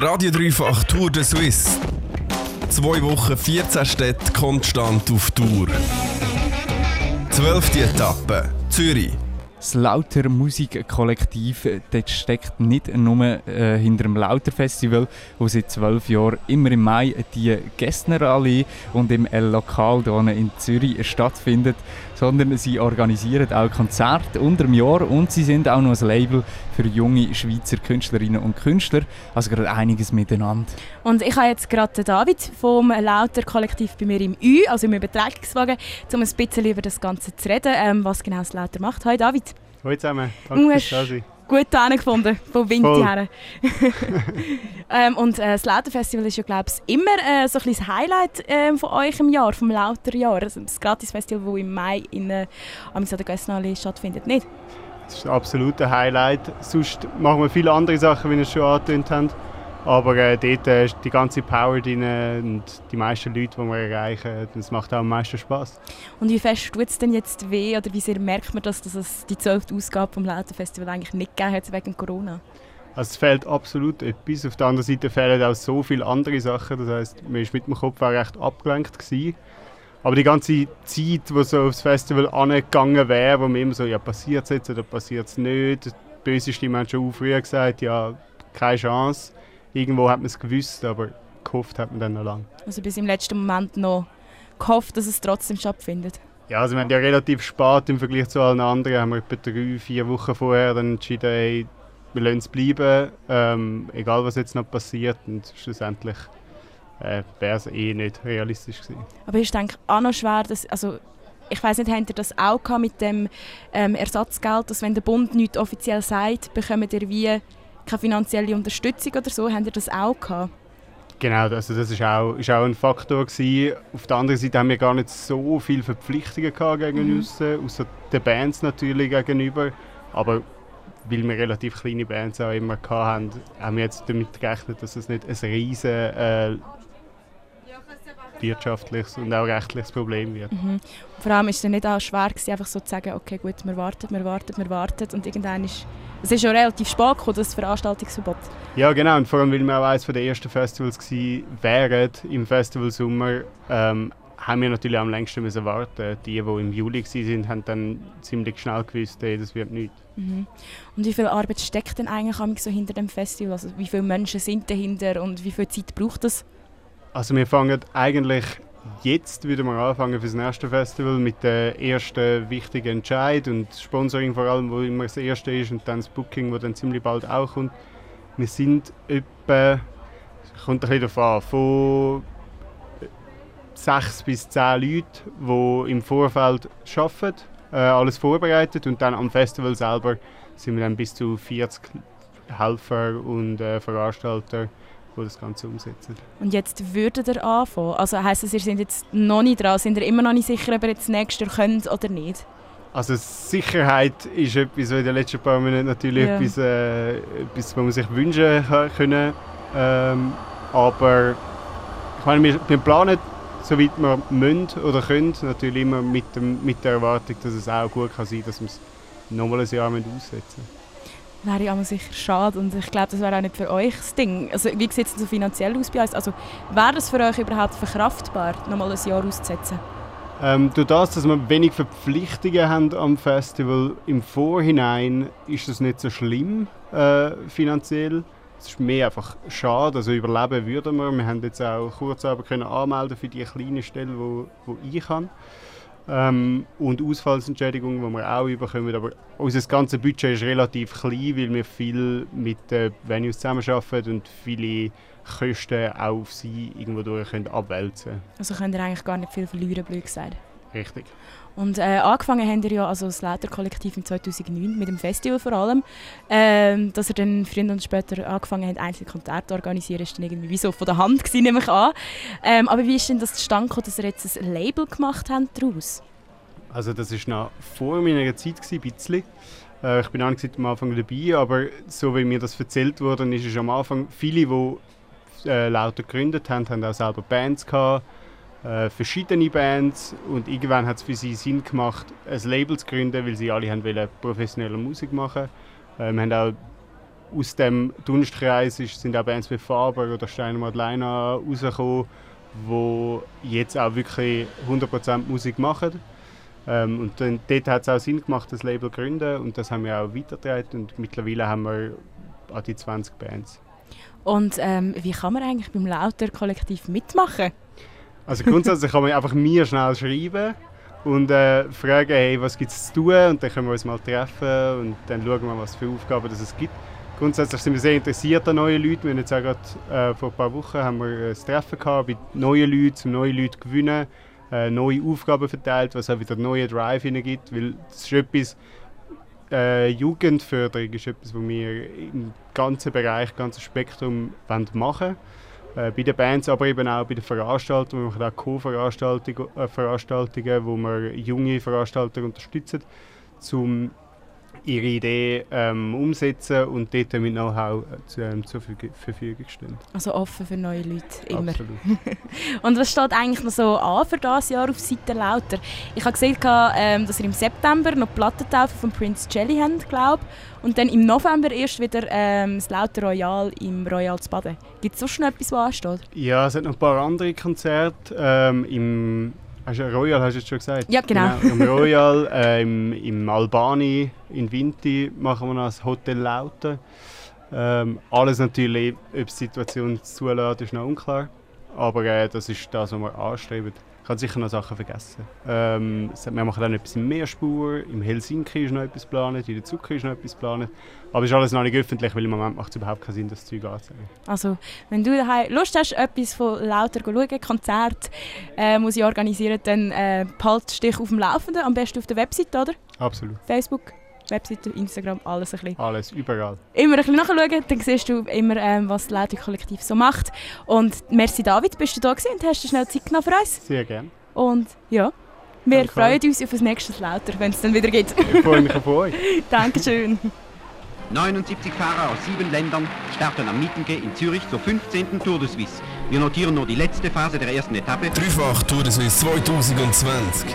Der Radio Dreifach Tour de Suisse. Zwei Wochen, 14 Städte konstant auf Tour. Zwölfte Etappe, Zürich. Das Lauter Musikkollektiv dort steckt nicht nur äh, hinter dem Lauter Festival, wo seit zwölf Jahren immer im Mai die Gessnerallee und im El Lokal hier in Zürich stattfindet, sondern sie organisieren auch Konzerte unter dem Jahr und sie sind auch noch ein Label für junge Schweizer Künstlerinnen und Künstler, also gerade einiges miteinander. Und ich habe jetzt gerade David vom Lauter Kollektiv bei mir im Ü, also im Übertragungswagen, um ein bisschen über das Ganze zu reden, ähm, was genau das Lauter macht. Hi David. Hallo zusammen, danke fürs da sein. Gut gefunden, von Winti her. ähm, und äh, das Lauter-Festival ist ja, glaube ich, immer äh, so ein das Highlight äh, von euch im Jahr, vom Lauter-Jahr. Also das Gratis-Festival, das im Mai in äh, der Gössenallee stattfindet, nicht? Das ist ein absolutes Highlight. Sonst machen wir viele andere Sachen, wie wir es schon angetönt haben. Aber äh, dort äh, ist die ganze Power drin und die meisten Leute, die wir erreichen, das macht auch am meisten Spaß. Und wie fest tut es denn jetzt weh oder wie sehr merkt man das, dass es die zwölfte Ausgabe vom Lautenfestival eigentlich nicht gegeben hat wegen Corona? Also es fehlt absolut etwas. Auf der anderen Seite fehlen auch so viele andere Sachen. Das heißt, man war mit dem Kopf auch recht abgelenkt. Gewesen. Aber die ganze Zeit, wo so aufs Festival angegangen wäre, wo man immer so, ja passiert es jetzt oder passiert es nicht. Die böse Stimme hat schon früher gesagt, ja, keine Chance irgendwo hat man es gewusst, aber gehofft hat man dann noch lange. Also bis im letzten Moment noch gehofft, dass es trotzdem stattfindet? Ja, also wir haben ja relativ spät im Vergleich zu allen anderen, haben wir etwa drei, vier Wochen vorher dann entschieden, ey, wir lassen es bleiben, ähm, egal was jetzt noch passiert und schlussendlich äh, wäre es eh nicht realistisch gewesen. Aber ist denke auch noch schwer, dass, also ich weiß nicht, habt ihr das auch mit dem ähm, Ersatzgeld, dass wenn der Bund nichts offiziell sagt, bekommt ihr wie keine finanzielle Unterstützung oder so. Habt ihr das auch gehabt? Genau, also das ist auch, ist auch ein Faktor gewesen. Auf der anderen Seite haben wir gar nicht so viele Verpflichtungen gehabt gegen mhm. uns, außer den Bands natürlich gegenüber. Aber weil wir relativ kleine Bands auch immer hatten, haben wir jetzt damit gerechnet, dass es nicht ein riesen äh, wirtschaftliches und auch rechtliches Problem wird. Mhm. Vor allem ist es nicht auch schwer gewesen, einfach so zu sagen, okay gut, wir warten, wir warten, wir warten und irgendwann ist es ist schon relativ spät gekommen, das Veranstaltungsverbot. Ja genau und vor allem, weil wir auch eines der ersten Festivals wären im Festivalsommer, ähm, haben wir natürlich am längsten müssen warten. Die, die im Juli waren, haben dann ziemlich schnell gewusst, hey, das wird nichts. Mhm. Und wie viel Arbeit steckt denn eigentlich so hinter dem Festival? Also wie viele Menschen sind dahinter und wie viel Zeit braucht das? Also wir fangen eigentlich jetzt wieder mal anfangen für das nächste Festival mit dem ersten wichtigen Entscheid und Sponsoring vor allem, wo immer das erste ist und dann das Booking, wo dann ziemlich bald auch kommt. Wir sind etwa, kommt ein bisschen an, von sechs bis zehn Leuten, die im Vorfeld arbeiten, äh, alles vorbereitet und dann am Festival selber sind wir dann bis zu 40 Helfer und äh, Veranstalter die das Ganze umsetzen. Und jetzt würdet ihr anfangen? Also heisst das, ihr seid jetzt noch nicht dran? Sind ihr immer noch nicht sicher, ob ihr jetzt nächstes Jahr könnt oder nicht? Also Sicherheit ist etwas, was in den letzten paar Monaten natürlich ja. etwas, äh, etwas, was man sich wünschen können. Ähm, aber ich meine, wir, wir planen, soweit wir müssen oder können, natürlich immer mit, dem, mit der Erwartung, dass es auch gut kann sein kann, dass wir es nochmal ein Jahr aussetzen müssen wäre ja sicher schade und ich glaube, das wäre auch nicht für euch das Ding. Also wie sieht es so finanziell aus bei uns? Also wäre das für euch überhaupt verkraftbar, nochmal ein Jahr auszusetzen? Ähm, durch das, dass wir wenig Verpflichtungen haben am Festival im Vorhinein, ist das nicht so schlimm äh, finanziell. Es ist mehr einfach schade, also überleben würden wir. Wir haben jetzt auch kurz aber können anmelden für die kleine Stelle, wo, wo ich habe. Ähm, und Ausfallsentschädigungen, die wir auch bekommen. Aber unser ganzes Budget ist relativ klein, weil wir viel mit den Venues zusammenarbeiten und viele Kosten auch auf sie irgendwo durch können abwälzen Also könnt ihr eigentlich gar nicht viel verlieren, blöd gesagt. Richtig. Und äh, angefangen haben wir ja also das Leiterkollektiv im 2009 mit dem Festival vor allem. Ähm, dass er dann früher und später angefangen hat, einzelne Konzerte zu organisieren, ist dann irgendwie wie so von der Hand gewesen, nehme ich an. Ähm, aber wie ist denn das zustande gekommen, dass ihr jetzt ein Label gemacht habt daraus? Also das war noch vor meiner Zeit, ein bisschen. Äh, ich bin auch nicht am Anfang dabei, aber so wie mir das erzählt wurde, ist es am Anfang viele, die äh, lauter gegründet haben, haben auch selber Bands gehabt äh, verschiedene Bands und irgendwann hat es für sie Sinn gemacht, ein Label zu gründen, weil sie alle haben wollen professionelle Musik machen. Äh, wir haben auch aus dem Dunstkreis ist, sind auch Bands wie Faber oder Steiner Madeleine rausgekommen, die jetzt auch wirklich 100% Musik machen. Ähm, und dann, dort hat es auch Sinn gemacht, das Label zu gründen und das haben wir auch weitergetragen und mittlerweile haben wir an die 20 Bands. Und ähm, wie kann man eigentlich beim Lauter-Kollektiv mitmachen? Also grundsätzlich kann man einfach mir schnell schreiben und äh, fragen, hey, was gibt es zu tun und dann können wir uns mal treffen und dann schauen wir, was für Aufgaben es gibt. Grundsätzlich sind wir sehr interessiert an neuen Leuten. Wir haben jetzt auch gerade, äh, vor ein paar Wochen haben wir ein Treffen gehabt mit neuen Leuten, um neue Leute zu gewinnen, äh, neue Aufgaben verteilt, was auch wieder neue Drive gibt, weil das ist etwas, äh, Jugendförderung ist etwas, was wir im ganzen Bereich, im ganzen Spektrum machen wollen. Äh, bei den Bands, aber eben auch bei den Veranstaltungen. Wir machen auch Co-Veranstaltungen, äh, Veranstaltungen, wo wir junge Veranstalter unterstützen, um ihre Idee ähm, umsetzen und dort mit Know-how äh, ähm, zur Verfügung stehen. Also offen für neue Leute, immer. Absolut. und was steht eigentlich noch so an für dieses Jahr auf Seite Lauter? Ich habe gesehen, ähm, dass ihr im September noch Plattentaufe von Prince Jelly habt, glaube und dann im November erst wieder ähm, das Lauter Royal im Royal zu Baden. Gibt es sonst noch etwas, was ansteht? Ja, es hat noch ein paar andere Konzerte ähm, im Hast du Royal hast du jetzt schon gesagt? Ja, genau. genau Im Royal, äh, im, im Albani, in Vinti machen wir noch das Hotel Lauten. Ähm, alles natürlich, ob die Situation zulässt, ist noch unklar. Aber äh, das ist das, was wir anstreben. Ich habe sicher noch Sachen vergessen. Ähm, wir machen dann etwas in Meerspur, im Helsinki ist noch etwas geplant, in der Zucker ist noch etwas geplant. Aber es ist alles noch nicht öffentlich, weil im Moment macht es überhaupt keinen Sinn, das Zeug anzuzeigen. Also, wenn du daheim Lust hast, etwas von lauter zu schauen, Konzert äh, muss ich organisieren, dann äh, behalte dich auf dem Laufenden, am besten auf der Website, oder? Absolut. Facebook, Webseite, Instagram, alles ein bisschen. Alles, überall. Immer ein bisschen nachschauen, dann siehst du immer, ähm, was das Lauter-Kollektiv so macht. Und merci David, bist du da gewesen und hast du schnell Zeit genommen für uns. Sehr gerne. Und ja, wir Danke. freuen uns auf das nächste Lauter, wenn es dann wieder geht. Ich freue mich auf euch. Dankeschön. 79 Fahrer aus sieben Ländern starten am Mittenge in Zürich zur 15. Tour de Suisse. Wir notieren nur die letzte Phase der ersten Etappe. Dreifach Tour de Suisse 2020.